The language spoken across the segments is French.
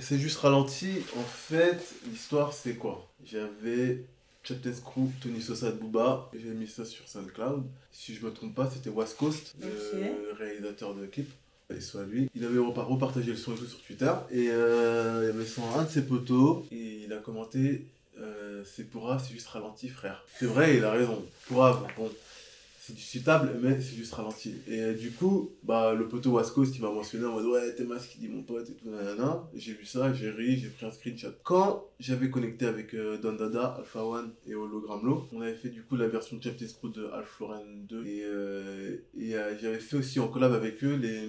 C'est juste ralenti. En fait, l'histoire, c'est quoi? J'avais Captain Screw, Tony Sosa de Booba. J'ai mis ça sur SoundCloud. Si je me trompe pas, c'était West Coast, le réalisateur de clip. Et soit lui. Il avait repartagé le son et tout sur Twitter. Et euh, il y avait son, un de ses potos. Et il a commenté euh, C'est pour c'est juste ralenti, frère. C'est vrai, il a raison. Pour bon c'est du suitable, mais c'est juste ralenti. Et euh, du coup, bah, le poteau Wasco, qui m'a mentionné en mode ouais, t'es masque, qui dit mon pote et tout, nanana. J'ai vu ça, j'ai ri, j'ai pris un screenshot. Quand j'avais connecté avec euh, Don Dada, Alpha One et Hologramlo, on avait fait du coup la version Chapter Screw de Alpha Floren 2. Et, euh, et j'avais fait aussi en collab avec eux, les...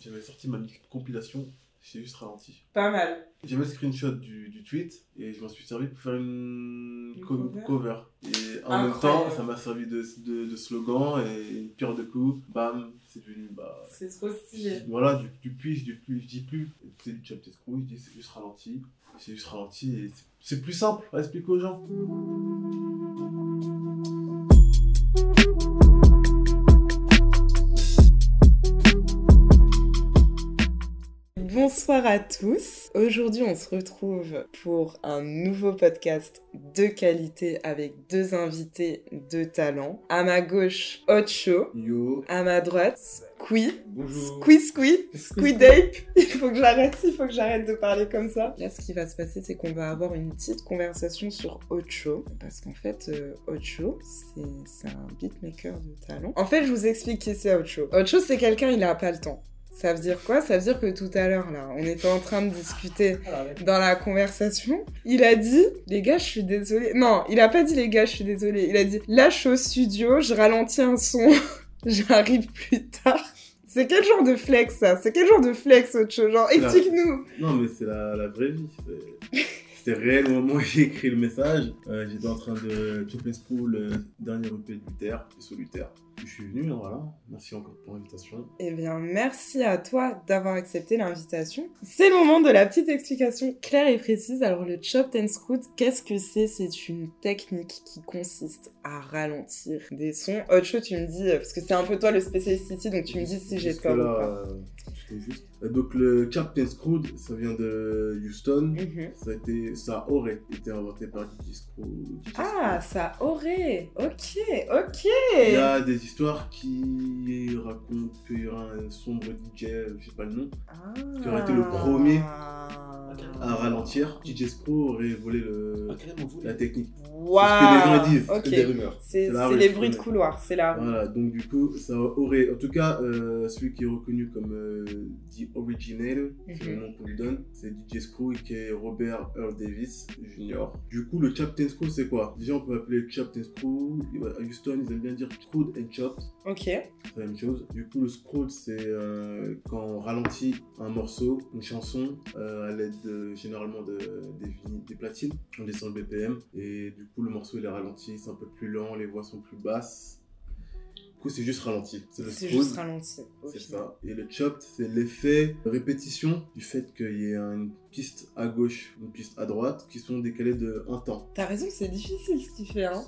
j'avais sorti ma compilation j'ai juste ralenti. Pas mal. J'ai mis le screenshot du, du, tweet et je m'en suis servi pour faire une, cover. Et en même temps, ça m'a servi de, de, de, slogan et une pierre de coups. Bam, c'est devenu. Bah, c'est trop stylé. Voilà, du, du puis, du plus, je dis plus. C'est du chapter screw, je dis c'est juste ralenti. C'est juste ralenti et c'est plus simple à expliquer aux gens. Bonsoir à tous. Aujourd'hui, on se retrouve pour un nouveau podcast de qualité avec deux invités de talent. À ma gauche, Ocho. Yo. À ma droite, Squee. Bonjour. Squee, Squee. Squee Dape. Il faut que j'arrête, il faut que j'arrête de parler comme ça. Là, ce qui va se passer, c'est qu'on va avoir une petite conversation sur Ocho. Parce qu'en fait, euh, Ocho, c'est un beatmaker de talent. En fait, je vous explique qui c'est Ocho. Ocho, c'est quelqu'un, il a pas le temps. Ça veut dire quoi? Ça veut dire que tout à l'heure, là, on était en train de discuter ah, dans la conversation. Il a dit, les gars, je suis désolé. Non, il a pas dit, les gars, je suis désolé. Il a dit, lâche au studio, je ralentis un son, j'arrive plus tard. C'est quel genre de flex, ça? C'est quel genre de flex, autre chose? Genre, explique-nous Non, mais c'est la, vraie vie. C'était réel au moment où j'ai écrit le message. Euh, j'étais en train de choper School, le dernier EP de Luther, solitaire je suis venu, hein, voilà. Merci encore pour l'invitation. Eh bien, merci à toi d'avoir accepté l'invitation. C'est le moment de la petite explication claire et précise. Alors, le Chop and Scoot, qu'est-ce que c'est? C'est une technique qui consiste à ralentir des sons. Autre chose, tu me dis, parce que c'est un peu toi le spécialiste ici, donc tu me dis si j'ai tort ou pas. Euh, juste. Euh, donc le Captain Screwed, ça vient de Houston. Mhm. Ça, a été, ça aurait été inventé par DJ Screwed. Ah, ça aurait. Ok, ok. Il y a des histoires qui racontent qu'il y aura un sombre DJ, je sais pas le nom, ah. qui aurait été le premier à ralentir. DJ Screw aurait volé le, ah, la technique. Waouh C'est des rumeurs. C'est les bruits de couloir, c'est là. Voilà, donc du coup, ça aurait. En tout cas, euh, celui qui est reconnu comme euh, The Original, c'est le mhm. nom qu'on lui donne, c'est DJ Screw qui est Robert Earl Davis Jr. Du coup, le Captain Screw, c'est quoi? Déjà, on peut appeler Captain Screw. À Houston, ils aiment bien dire Screwed and Chopped. Ok. C'est la même chose. Du coup, le Screwed, c'est euh, quand on ralentit un morceau, une chanson, à l'aide généralement de, des, des platines. On descend le BPM et du coup, le morceau il est ralenti, c'est un peu plus lent, les voix sont plus basses. Du coup, c'est juste ralenti. C'est juste ralenti. C'est ça. Et le chop, c'est l'effet répétition du fait qu'il y ait une piste à gauche, une piste à droite qui sont décalées de un temps. T'as raison, c'est difficile ce qu'il fait. Hein.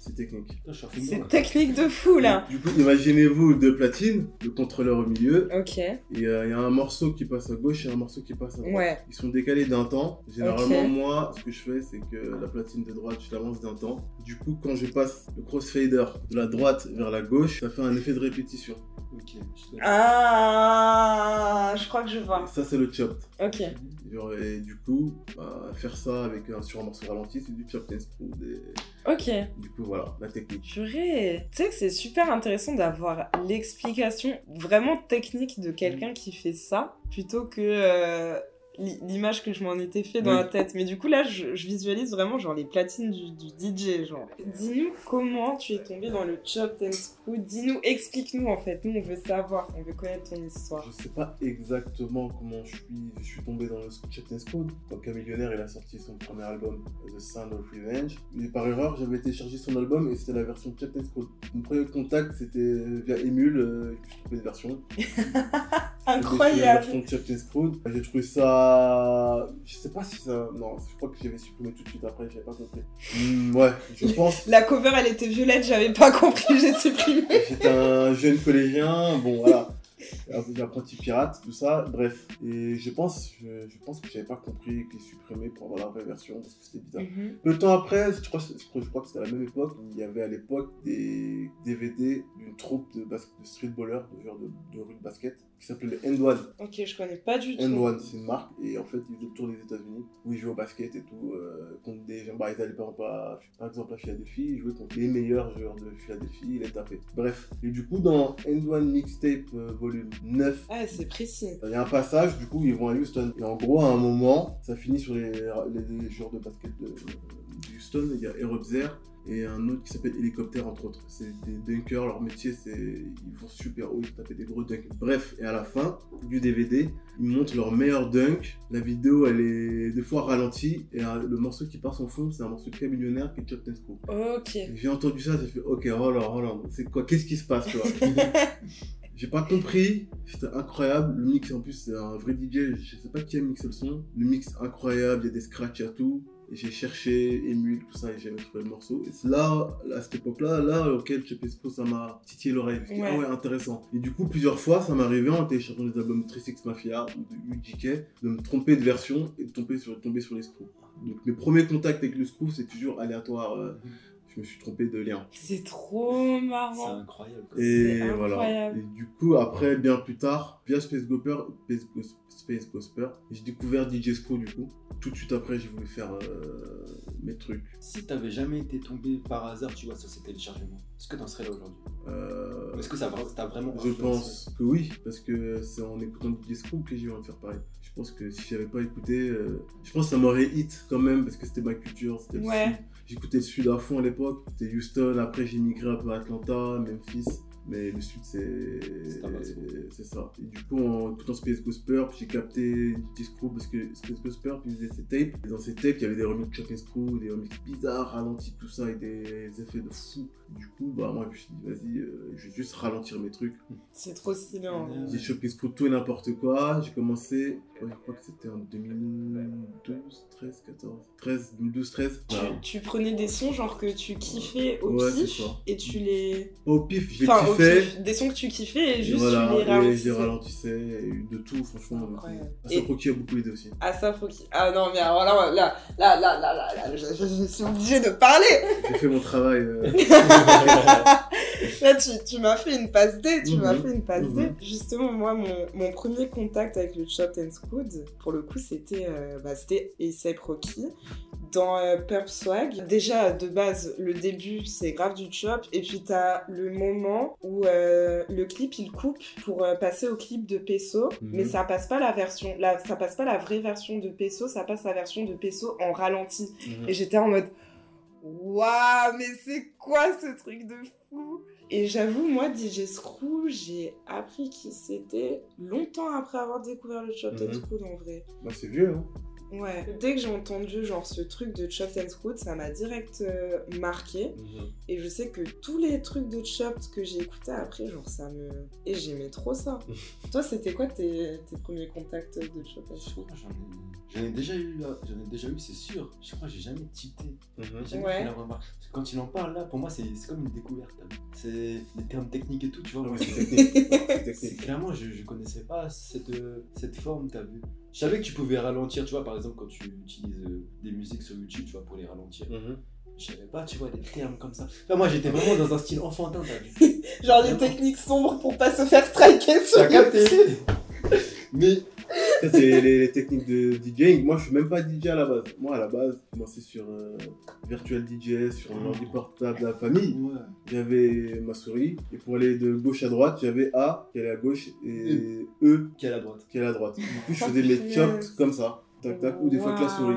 C'est technique. C'est technique de fou là. Du coup, imaginez-vous deux platines, le contrôleur au milieu. Ok. Et euh, il y a un morceau qui passe à gauche et un morceau qui passe à droite. Ouais. Ils sont décalés d'un temps. Généralement, moi, ce que je fais, c'est que la platine de droite, je l'avance d'un temps. Du coup, quand je passe le crossfader de la droite vers la gauche, ça fait un effet de répétition. Ok. Ah, je crois que je vois. ça, c'est le chop. Ok. Et du coup, bah, faire ça avec un, sur un morceau ralenti, c'est du chop and Ok. Du coup, voilà, la technique. Purée. Tu sais que c'est super intéressant d'avoir l'explication vraiment technique de quelqu'un qui fait ça, plutôt que euh, l'image que je m'en étais fait dans la tête. Mais du coup, là, je, visualise vraiment genre les platines du, DJ. Genre, dis-nous comment tu es tombé dans le Chop and Screw. Dis-nous, explique-nous en fait. Nous, on veut savoir, on veut connaître ton histoire. Je sais pas exactement comment je suis, je suis tombé dans le Chop and Screw. Quand un millionnaire, il a sorti son premier album, The Sound of Revenge. Mais par erreur, j'avais téléchargé son album et c'était la version Chop and Screw. Mon premier contact, c'était via Emule. Euh, je trouvais une version. Incroyable. J'ai trouvé ça. Je sais pas si ça. Non, je crois que j'avais supprimé tout de suite après, j'avais pas compris. Hmm, ouais, je pense. La cover elle était violette, j'avais pas compris, j'ai supprimé. J'étais un jeune collégien, bon voilà. Apprenti pirate, tout ça, bref. Et je pense, je, je pense que j'avais pas compris qu'ils supprimaient pour avoir la vraie version parce que c'était bizarre. Mhm. Le temps après, je crois, je crois, je crois que c'était à la même époque, il y avait à l'époque des DVD d'une troupe de, de streetballers, de genre de, de rue de basket, qui s'appelait les End One. Ok, je connais pas du tout. End One, c'est une marque, et en fait, ils faisaient le tour des États-Unis, où ils jouaient au basket et tout, euh, contre des gens, bah, ils allaient par exemple à, par exemple à Philadelphie, ils jouaient contre les meilleurs joueurs de Philadelphie, ils les tapaient. Bref. Et du coup, dans End One Mixtape euh, volume 9, Ah, c'est précis. il y a un passage, du coup, ils vont à Houston. Et en gros, à un moment, ça finit sur les, les, les joueurs de basket de, de Houston. Il y a Aerobzer et un autre qui s'appelle Hélicoptère, entre autres. C'est des dunkers, leur métier, c'est. Ils vont super haut, ils tapent des gros dunks. Bref, et à la fin du DVD, ils montrent leur meilleur dunk. La vidéo, elle est des fois ralentie. Et euh, le morceau qui passe en fond, c'est un morceau K millionnaire qui est Screw. Ok. J'ai entendu ça, j'ai fait ok, oh là, oh là, c'est quoi, qu'est-ce qui se passe, tu vois? J'ai pas compris, c'était incroyable. Le mix en plus, c'est un vrai DJ, je sais pas qui a mixé le son. Le mix incroyable, il y a des scratchs, a tout. J'ai cherché, émule, tout ça, et j'ai trouvé le morceau. Et c'est là, à cette époque-là, là, auquel Chepesco, ça m'a titillé l'oreille. Ouais. ah ouais, intéressant. Et du coup, plusieurs fois, ça m'arrivait en téléchargeant des albums de 36 Mafia ou de UGK, de me tromper de version et de tomber sur, tomber sur les screws. Donc mes premiers contacts avec le screw, c'est toujours aléatoire. euh, je me suis trompé de lien. C'est trop C'est marrant. incroyable. quoi. Et C'est voilà. incroyable. Et du coup, après, bien plus tard, via Space Gopher, Space, Gos- Space Gosper, j'ai découvert DJ Screw du coup. Tout de suite après, j'ai voulu faire euh, mes trucs. Si t'avais jamais été tombé par hasard, tu vois, sur ces téléchargements, est-ce que t'en serais là aujourd'hui? Euh, Est-ce que ça t'a vraiment je pense que oui, parce que c'est en écoutant DJ Screw que j'ai envie de faire pareil. Je pense que si j'avais pas écouté, euh, je pense que ça m'aurait hit quand même, parce que c'était ma culture, c'était le Ouais. J'écoutais le sud à fond à l'époque. C'était Houston, après j'ai migré un peu à Atlanta, Memphis. Mais le sud, c'est. C'est ça. Et du coup, en écoutant Space Gosper, j'ai capté DJ Screw parce que Space Gosper il faisait ses tapes. Et dans ses tapes, il y avait des remixes Chuck and Screw, des remixes bizarres, ralentis, tout ça, et des effets de fou. Du coup, bah, moi, je me suis dit, vas-y, euh, je vais juste ralentir mes trucs. C'est trop stylé. hein. J'ai chopé Screw tout et n'importe quoi. J'ai commencé, ouais, je crois que c'était en 2012, 13, 14, 13, 2012, 13. Tu, prenais des sons genre que tu kiffais au Ouais, pif et tu les. Au pif, j'ai Enfin, au kiffé. pif, des sons que tu kiffais et Et juste voilà, tu les et ralentissais. les ralentissais, et de tout, franchement. Et- Asap Rocky a beaucoup aidé aussi. Asaf Rocky. Ah non, mais alors là, là, là, là, là, là, là, je, je- je suis obligée de parler. J'ai fait mon travail. euh, Là, tu, tu m'as fait une passe D, tu Mhm. m'as fait une passe D. Mhm. Justement, moi, mon, mon premier contact avec le Chopped and Screwed, pour le coup, c'était euh, bah, A$AP Rocky dans euh, Purp Swag. Déjà, de base, le début, c'est grave du chop. Et puis, t'as le moment où euh, le clip, il coupe pour euh, passer au clip de Peso. Mhm. Mais ça passe pas la version, la, ça passe pas la vraie version de Peso, ça passe la version de Peso en ralenti. Et j'étais en mode Waouh, mais c'est quoi ce truc de fou? Et j'avoue, moi, DJ Screw, j'ai appris qui c'était longtemps après avoir découvert le Chopped and Mhm. Screwed en vrai. Bah, c'est vieux, hein. Ouais. Dès que j'ai entendu genre ce truc de Chopped and Screwed, ça m'a direct euh, marqué. Et je sais que tous les trucs de Chopped que j'ai écoutés après, genre ça me. Et j'aimais trop ça. Toi, c'était quoi tes, tes premiers contacts de Chopped and Je Screwed crois que j'en ai, ai déjà eu là, j'en ai déjà eu, c'est sûr. Je crois que j'ai jamais cheaté, j'ai jamais Ouais. fait la remarque. Parce que quand il en parle là, pour moi c'est c'est comme une découverte. C'est les termes techniques et tout, tu vois. Ouais, c'est- clairement, je, je connaissais pas cette, euh, cette forme, t'as vu. Je savais que tu pouvais ralentir, tu vois, par exemple, quand tu utilises euh, des musiques sur YouTube, tu vois, pour les ralentir. Mhm. Je savais pas, tu vois, des termes comme ça. Enfin, moi, j'étais vraiment dans un style enfantin, t'as vu. Genre les techniques sombres pour pas se faire striker sur T'as capté YouTube. Mais c'est les, les techniques de DJing. Moi, je suis même pas DJ à la base. Moi, à la base, j'ai commencé sur euh, Virtual DJ, sur un ordi portable de la famille. ouais. J'avais ma souris. Et pour aller de gauche à droite, j'avais A qui allait à gauche et E qui est à droite. qui allait à droite. Du coup, je faisais mes chops comme ça. Tac, tac, ou des fois que la souris.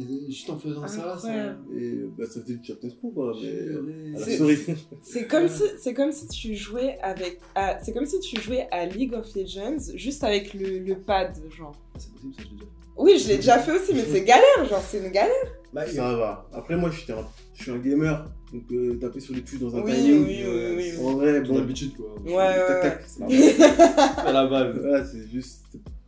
Et juste en faisant ça, Incroyable. Et bah, ça faisait du chop and screw, quoi. Mais C'est- comme si c'est comme si tu jouais avec à- c'est comme si tu jouais à League of Legends juste avec le, le pad genre. C'est possible, ça, je l'ai déjà. Oui, je l'ai déjà fait aussi mais c'est galère genre c'est une galère. Bah, Ça va. Après, moi, j'étais un- je suis un gamer. Donc, euh, taper sur les touches dans un Oui, timing. oui, euh, oui, oui, En vrai, bon. habitude, quoi. Ouais ouais tac, ouais. tac, c'est la À la base. Ouais, c'est juste,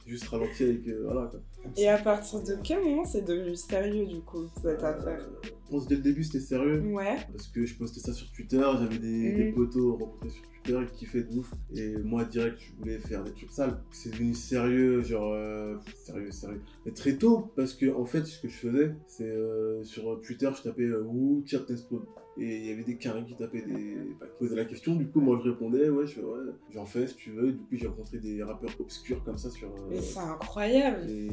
juste ralenti avec. euh, voilà quoi. Et à partir de quel moment c'est devenu sérieux du coup cette affaire? Euh, pense dès le début c'était sérieux. Ouais. Parce que je postais ça sur Twitter, j'avais des, Mm. des potos rencontrés sur Twitter qui kiffaient de ouf. Et moi, direct, je voulais faire des trucs sales. C'est devenu sérieux, genre. euh, sérieux, sérieux. Mais très tôt, parce que en fait, ce que je faisais, c'est euh, sur Twitter, je tapais euh, Woo, Captain Spawn. Et il y avait des carrés qui tapaient des. bah, qui posaient la question. Du coup, moi, je répondais, ouais, je fais, ouais, j'en fais si tu veux. Du coup, j'ai rencontré des rappeurs obscurs comme ça sur. euh, Mais c'est incroyable. et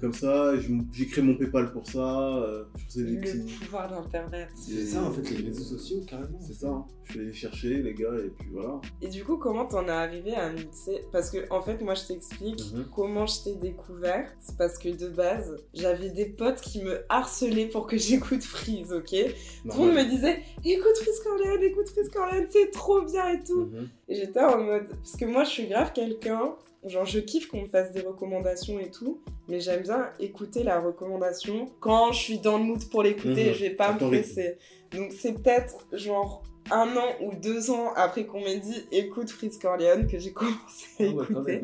comme ça, j'ai créé mon PayPal pour ça. euh, je Le petits. pouvoir d'Internet. C'est ça en fait, les réseaux sociaux carrément. C'est ça, hein. je vais les chercher, les gars, et puis voilà. Et du coup, comment t'en es arrivé à mixer? Parce que, en fait, moi, je t'explique Mhm. comment je t'ai découvert. C'est parce que de base, j'avais des potes qui me harcelaient pour que j'écoute Freeze, ok? Tout le monde me disait écoute Freeze Corleone, écoute Freeze Corleone, c'est trop bien et tout. Mhm. Et j'étais en mode. Parce que moi, je suis grave quelqu'un. Genre, je kiffe qu'on me fasse des recommandations et tout. Mais j'aime bien écouter la recommandation quand je suis dans le mood pour l'écouter. Mhm. Je vais pas me presser. Donc, c'est peut-être genre un an ou deux ans après qu'on m'ait dit écoute Fritz Corleone que j'ai commencé à Ah écouter.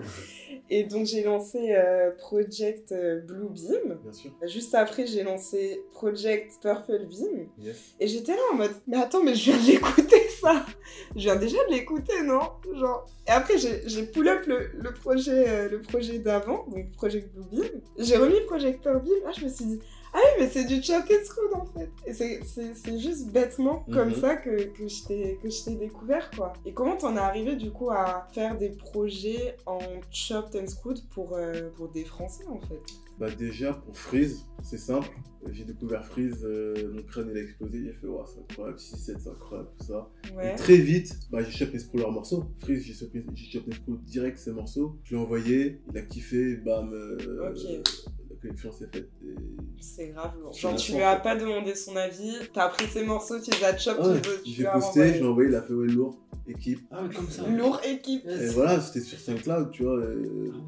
Et donc, j'ai lancé euh, Project euh, Blue Beam. Bien sûr. Juste après, j'ai lancé Project Purple Beam. Yes. Et j'étais là en mode, mais attends, mais je viens de l'écouter ça Je viens déjà de l'écouter, non? Genre. Et après, j'ai pull up le, le projet, euh, le projet d'avant, donc Project Blue Beam. J'ai remis Project Purple Beam. Là, je me suis dit, ah oui, mais c'est du Chopped Screwed en fait. Et c'est- juste bêtement comme Mhm. ça que, que je t'ai que je t'ai découvert, quoi. Et comment t'en es arrivé du coup à faire des projets en Chopped and Screwed pour, euh, pour des Français en fait? Bah déjà pour Freeze, c'est simple. J'ai découvert Freeze, euh, mon crâne il a explosé, j'ai fait waouh c'est incroyable, 6-7 c'est incroyable tout ça. Ouais. Et très vite, bah, j'ai chopé Screw leur morceau. Freeze, j'ai chopé, j'ai chopé Screw direct ses morceaux. Je lui ai envoyé, il a kiffé, bam. euh, Ok. La connexion s'est faite. et- C'est grave lourd. Genre, tu lui as pas demandé son avis, t'as pris ses morceaux, tu les as chop, Ah ouais, tu j'ai posté, je lui ai renvoyé. envoyé, il a fait ouais lourd, équipe. Ah ouais, comme ça. Lourd équipe. Et voilà, c'était sur SoundCloud, tu vois. et- Ah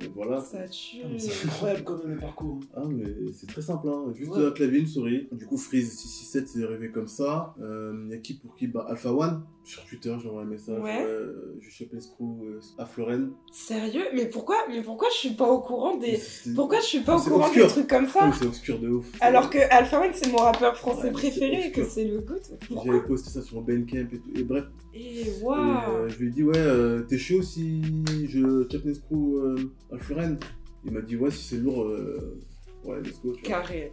et voilà. Ça tue. Ah, C'est incroyable quand même le parcours. Ah, mais c'est très simple, hein. juste Ouais. un clavier, une souris. Du coup, Freeze 667, c'est arrivé comme ça. Il y a qui pour qui bah, Alpha One, sur Twitter, j'ai envoyé un message. Ouais. euh, je chopé Screw euh, à Floren. Sérieux? Mais pourquoi Mais pourquoi je suis pas au courant des. Pourquoi je suis pas au C'est courant obscur. des trucs comme Ah, ça mais C'est obscur de ouf. Alors que Alpha One, c'est mon rappeur français Ouais, préféré, que c'est le goût. J'avais posté ça sur Bandcamp et tout. Et bref, Et Et, waouh euh, je lui ai dit, ouais, euh, t'es chaud si je chop Screw euh, à Floren Il m'a dit, ouais, si c'est lourd, euh, ouais, let's go. Carré.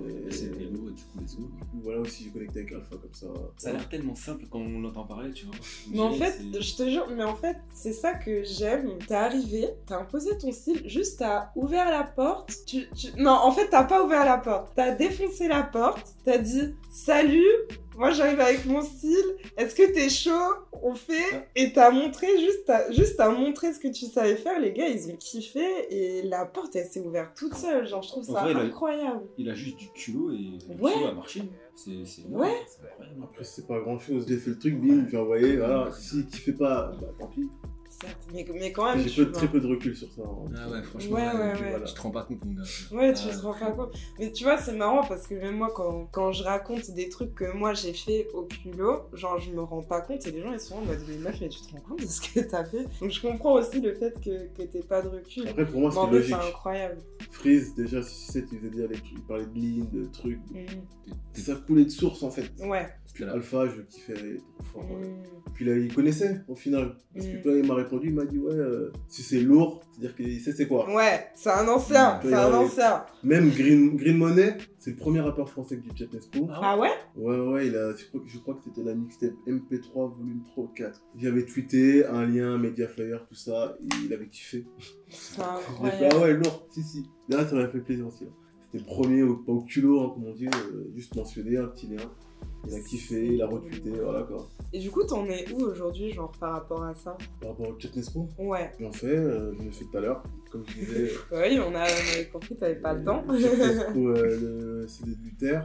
Lourd, du coup, let's go. Du coup, voilà aussi, j'ai connecté avec Alpha comme ça. Ça a l'air tellement simple quand on l'entend parler, tu vois. Mais en fait, je te jure, mais en fait, c'est ça que j'aime. T'es arrivé, t'as imposé ton style, juste t'as ouvert la porte. Tu, tu- Non, en fait, t'as pas ouvert la porte. T'as défoncé la porte, t'as dit salut, moi j'arrive avec mon style, est-ce que t'es chaud? On fait, et t'as montré, juste t'as, juste t'as montré ce que tu savais faire. Les gars, ils ont kiffé, et la porte, elle s'est ouverte toute seule. Genre, je trouve En ça vrai, incroyable. Il a juste du culot et le Ouais. culot a marché. C'est Ouais. c'est incroyable. Après, c'est pas grand chose. J'ai fait le truc, bim, j'ai envoyé, voilà. Si tu fais pas, bah tant pis. Certes, mais, mais quand même, J'ai tu très peu de recul sur ça. hein. Ah ouais, franchement, Ouais, ouais, tu, ouais. voilà, tu te rends pas compte, mon gars. Ouais, tu Ah. te rends pas compte. Mais tu vois, c'est marrant parce que même moi, quand, quand je raconte des trucs que moi j'ai fait au culot, genre je me rends pas compte et les gens ils sont en mode mais meuf, mais tu te rends compte de ce que t'as fait? Donc je comprends aussi le fait que, que t'aies pas de recul. Après, pour moi, c'est logique. incroyable. Freeze, déjà, 6-7, il faisait déjà les trucs, il parlait de lean, de trucs. Mm. Ça coulait de source en fait. Ouais. Puis. Alpha, je kiffais trop fort. Mm. Puis là, il connaissait au final. Parce que Mm. quand il m'a répondu, il m'a dit Ouais, euh, si c'est lourd, c'est-à-dire qu'il sait c'est quoi. Ouais, c'est un ancien, c'est un ancien. Même Green, Green Money, c'est le premier rappeur français qui Jet Nespo. Ah ouais Ouais, ouais, ouais, il a, je, crois, que- je crois que c'était la mixtape MP3 volume 3 ou 4. J'avais tweeté un lien, Media Flyer, tout ça, et il avait kiffé. C'est J'ai fait incroyable. Ah ouais, lourd, si, si. Là, ça m'a fait plaisir aussi. hein. C'était le premier, au, pas au culot, hein, comme on dit, euh, juste mentionné, un petit lien. Il a kiffé, il a retweeté, voilà quoi. Et du coup, t'en es où aujourd'hui, genre par rapport à ça? Par rapport au Jet Nespo, Ouais. j'en fais, euh, je l'ai fait tout à l'heure, comme je disais. Oui, on, a, on avait compris, t'avais pas le temps. Jet Nespo, euh, le CD de Luther.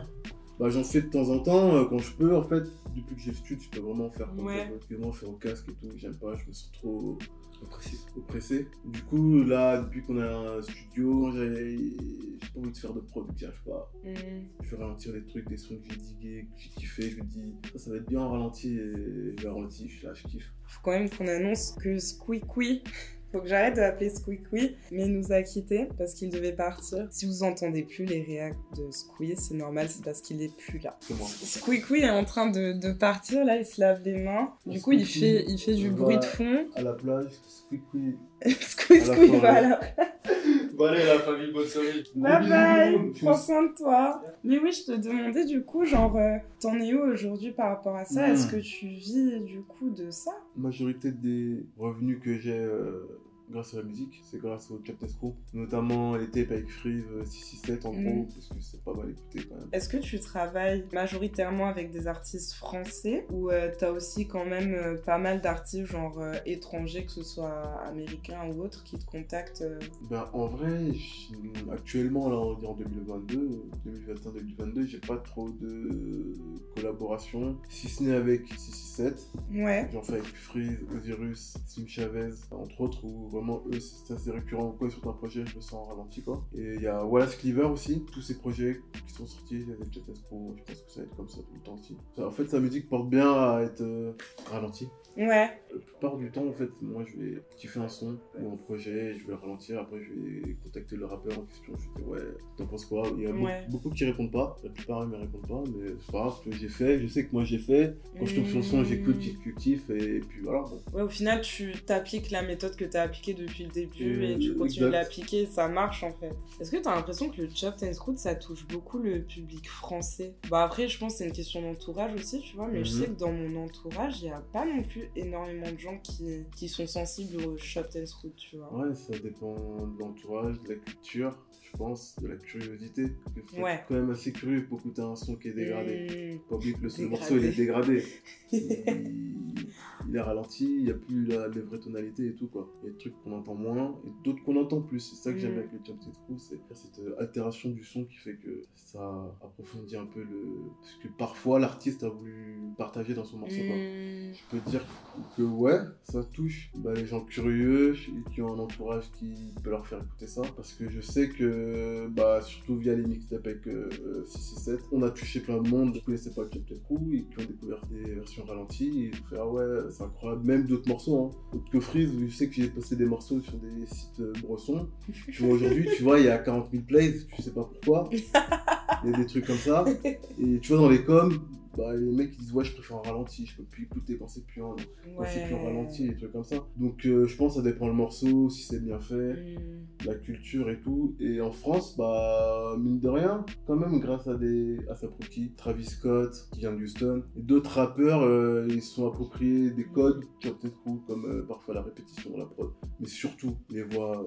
Bah, j'en fais de temps en temps, euh, quand je peux, en fait. Depuis que j'ai le stud, je peux vraiment faire Ouais. moi, faire au casque et tout, j'aime pas, je me sens trop oppressé. Du coup, là, depuis qu'on a un studio, quand j'ai j'ai pas envie de faire de prod, j'y arrive pas. Mm. Je vais ralentir des trucs, des sons que j'ai digués, que j'ai kiffé, je me dis, ça, ça va être bien en ralenti, et je vais ralenti, je suis là, je kiffe. faut quand même qu'on annonce que Squeaky Faut que j'arrête de l'appeler Squeaky, mais il nous a quittés parce qu'il devait partir. Si vous entendez plus les réacts de Squeak, c'est normal, c'est parce qu'il est plus là. Squeaky est en train de, de, partir, là, il se lave les mains. Du coup, il fait, il fait du bruit de fond. À la plage, Squeaky. Squeaky va à la plage. Bon allez la famille, bonne soirée. Bye bye, prends soin de toi. Mais oui, je te demandais du coup, genre, euh, t'en es où aujourd'hui par rapport à ça? Est-ce hmm. que tu vis du coup de ça? Majorité des revenus que j'ai euh, grâce à la musique, c'est grâce au Captain Screw. Notamment l'été avec Freeze 667 en gros, mm. parce que c'est pas mal écouté quand même. Est-ce que tu travailles majoritairement avec des artistes français ou euh, t'as aussi quand même euh, pas mal d'artistes genre euh, étrangers, que ce soit américains ou autres, qui te contactent Ben en vrai, actuellement là on est en 2022, 2021-2022, j'ai pas trop de collaboration, si ce n'est avec 667. Ouais. J'en fais avec Freeze, Osiris, Sim Chavez, entre autres, ou vraiment eux c'est assez récurrent quoi sur un projet je me sens ralenti quoi et il y a Wallace Cleaver aussi tous ces projets qui sont sortis avec Jet Pro je pense que ça va être comme ça tout le temps aussi en fait sa musique porte bien à être euh, ralentie Ouais. La plupart du temps, en fait, moi, je vais kiffer un son ou un projet, je vais le ralentir, après, je vais contacter le rappeur en question, je vais dire, ouais, t'en penses quoi? Il y a beaucoup, qui répondent pas, la plupart, ils me répondent pas, mais c'est pas grave, j'ai fait, je sais que moi, j'ai fait. Quand je tombe sur le son, j'écoute, je kiffe, et puis voilà. Ouais, au final, tu t'appliques la méthode que t'as appliquée depuis le début, et tu continues de l'appliquer, ça marche, en fait. Est-ce que t'as l'impression que le Chop and Scoot, ça touche beaucoup le public français? Bah après, je pense que c'est une question d'entourage aussi, tu vois, mais je mhm. sais que dans mon entourage, il n'y a pas non plus énormément de gens qui, qui sont sensibles au shop and scoot, tu vois. Ouais, ça dépend de l'entourage, de la culture, je pense, de la curiosité. C'est quand même assez curieux pour écouter un son qui est dégradé. Mmh. Pas oublier que le, morceau il est dégradé. il, est ralenti, il n'y a plus la, les vraies tonalités et tout quoi. Il y a des trucs qu'on entend moins et d'autres qu'on entend plus. C'est ça que j'aime mmh. avec le Champions Crew, c'est cette euh, altération du son qui fait que ça approfondit un peu le. Parce que parfois l'artiste a voulu partager dans son morceau quoi. Mmh. Je peux dire que ouais, ça touche bah, les gens curieux qui ont un entourage qui peut leur faire écouter ça. Parce que je sais que, bah, surtout via les mixtapes avec euh, 667, on a touché plein de monde qui ne connaissaient pas le Captain Crew et qui ont découvert des versions ralenties. Et fait Ah ouais, c'est incroyable. Même d'autres morceaux. Hein. Autre que Freeze, je sais que j'ai posté des morceaux sur des sites euh, bressons. tu vois, aujourd'hui, tu vois, il y a 40 000 plays, tu sais pas pourquoi. Il y a des trucs comme ça. Et tu vois, dans les coms, bah, les mecs ils disent ouais je préfère en ralenti, je peux plus écouter quand c'est plus en, plus en ralenti, des trucs comme ça. Donc euh, je pense que ça dépend le morceau, si c'est bien fait, mm. La culture et tout. Et en France, bah mine de rien, quand même grâce à des à Saproki, Travis Scott qui vient de Houston, et d'autres rappeurs euh, ils se sont appropriés des codes qui ont peut-être cool, comme euh, parfois la répétition, la prod, mais surtout les voix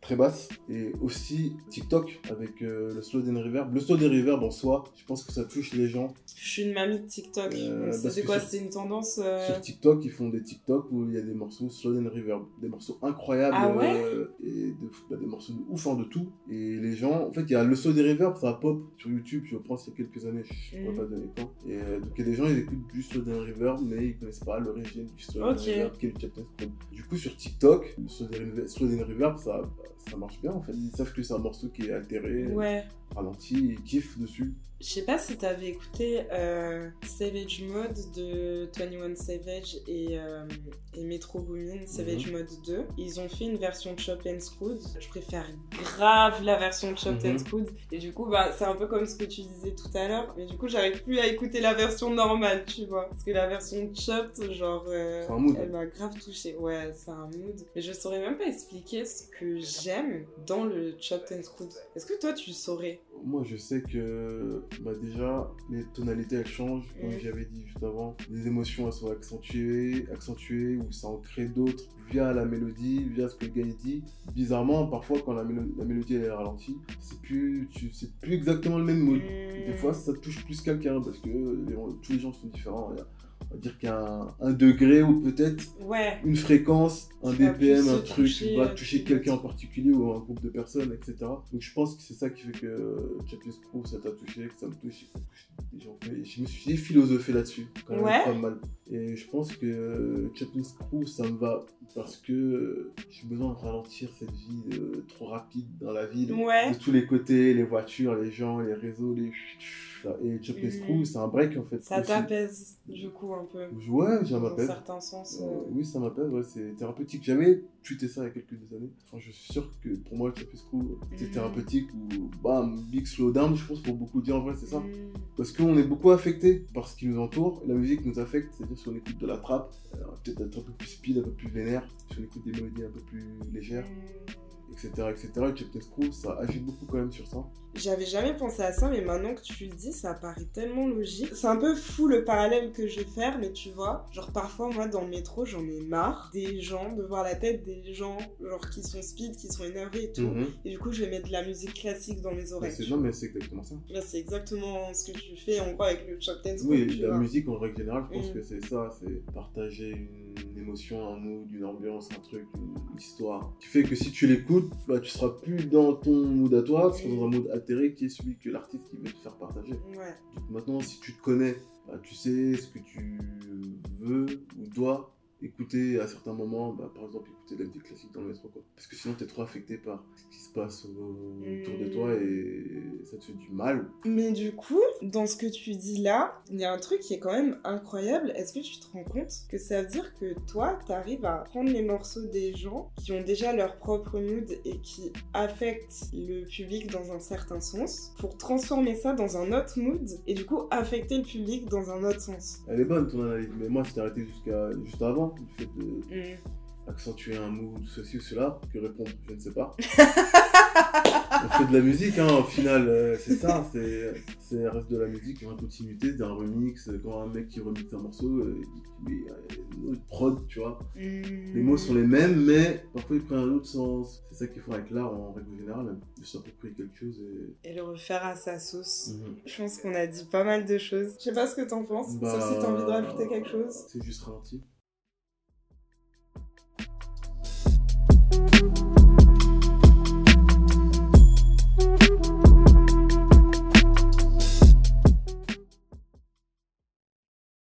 très basses. Et aussi TikTok avec le slow and reverb. Le slow and reverb en soi, je pense que ça touche les gens je suis une mamie de TikTok. Euh, c'est quoi C'est une tendance euh, Sur TikTok, ils font des TikTok où il y a des morceaux slow and reverb, des morceaux incroyables ah euh, et bah, des morceaux de ouf de tout. Et les gens, en fait, il y a le slow and reverb, ça pop sur YouTube, je pense, il y a quelques années, je ne pourrais mm. pas donner quand. Et donc, il y a des gens, ils écoutent du slow and reverb, mais ils connaissent pas l'origine du slow and reverb, qui est le Captain Du coup, sur TikTok, le slow and reverb, ça, ça marche bien en fait. Ils savent que c'est un morceau qui est altéré, ralenti, ils kiffent dessus. Je sais pas si t'avais écouté euh, Savage Mode de 21 Savage et, euh, et Metro Boomin, Savage mhm. Mode 2. Ils ont fait une version Chop and Screwed. Je préfère grave la version Chop and mhm. Screwed. Et du coup, bah, c'est un peu comme ce que tu disais tout à l'heure. Mais du coup, j'arrive plus à écouter la version normale, tu vois. Parce que la version Chopped, genre, euh, elle m'a grave touché. Ouais, c'est un mood. Mais je saurais même pas expliquer ce que j'aime dans le Chop and Screwed. Est-ce que toi, tu saurais moi, je sais que bah, déjà, les tonalités, elles changent, comme j'avais dit juste avant. Les émotions, elles sont accentuées, accentuées ou ça en crée d'autres via la mélodie, via ce que le gars dit. Bizarrement, parfois, quand la, la mélodie elle est ralentie, c'est plus, c'est plus exactement le même mood. Des fois, ça touche plus quelqu'un parce que tous les gens sont différents on va dire qu'un un degré ou peut-être une fréquence, un BPM, un truc qui va toucher quelqu'un en particulier ou un groupe de personnes, etc. Donc je pense que c'est ça qui fait que Chaplin Crew ça t'a touché, que ça me touche. Je me suis philosophé là-dessus, quand même pas mal. Et je pense que Chaplin Crew ça me va parce que j'ai besoin de ralentir cette vie euh, trop rapide dans la ville. De tous les côtés, les voitures, les gens, les réseaux, les Et Mm. Screw, c'est un break en fait. Ça t'apaise, du coup, un peu. Ouais, ça Dans un m'appelle. certain sens. Euh, euh, oui, ça m'appelle, ouais, c'est thérapeutique. J'avais tweeté ça il y a quelques années. Enfin, je suis sûr que pour moi, and Screw, c'est thérapeutique ou bam, big slowdown, je pense pour beaucoup dire en vrai, c'est ça. mm, Parce qu'on est beaucoup affecté par ce qui nous entoure. La musique nous affecte, c'est-à-dire si on écoute de la trappe, euh, peut-être être un peu plus speed, un peu plus vénère. Si on écoute des mélodies un peu plus légères, mm. etc. etc. Et Chop and Screw, ça agit beaucoup quand même sur ça. J'avais jamais pensé à ça, mais maintenant que tu le dis, ça paraît tellement logique. C'est un peu fou le parallèle que je vais faire, mais tu vois, genre parfois, moi, dans le métro, j'en ai marre des gens, de voir la tête des gens, genre qui sont speed, qui sont énervés et tout. Mhm. Et du coup, je vais mettre de la musique classique dans mes oreilles. non, mais c'est exactement ça. Là, c'est exactement ce que tu fais en gros avec le Chop Dance Oui, la vois. musique en règle générale, je pense Mm. que c'est ça, c'est partager une émotion, un mood, une ambiance, un truc, une histoire. Qui fait que si tu l'écoutes, bah, tu seras plus dans ton mood à toi, tu seras dans un mood qui est celui que l'artiste qui veut te faire partager. Ouais. Donc maintenant, si tu te connais, bah, tu sais ce que tu veux ou dois écouter à certains moments, bah, par exemple écouter de la musique classique dans le métro, quoi. Parce que sinon, tu es trop affecté par ce qui se passe au- autour de toi et ça te fait du mal. Mais du coup, dans ce que tu dis là, il y a un truc qui est quand même incroyable. Est-ce que tu te rends compte que ça veut dire que toi, t'arrives à prendre les morceaux des gens qui ont déjà leur propre mood et qui affectent le public dans un certain sens pour transformer ça dans un autre mood et du coup affecter le public dans un autre sens? Elle est bonne ton analyse, mais moi c'était arrêté jusqu'à juste avant, le fait de Mm. Accentuer un mood, ceci ou cela, que répondre, je ne sais pas. On fait de la musique, hein, au final, euh, c'est ça, c'est c'est reste de la musique en continuité, d'un remix, quand un mec qui remixe un morceau, euh, il il a une autre prod, tu vois. Les mots sont les mêmes, mais parfois ils prennent un autre sens. C'est ça qu'il faut avec l'art en règle générale, de s'approprier quelque chose et... Et le refaire à sa sauce. Mhm. Je pense qu'on a dit pas mal de choses. Je sais pas ce que t'en penses, Bah, sauf si t'as envie de rajouter quelque chose. C'est juste ralenti.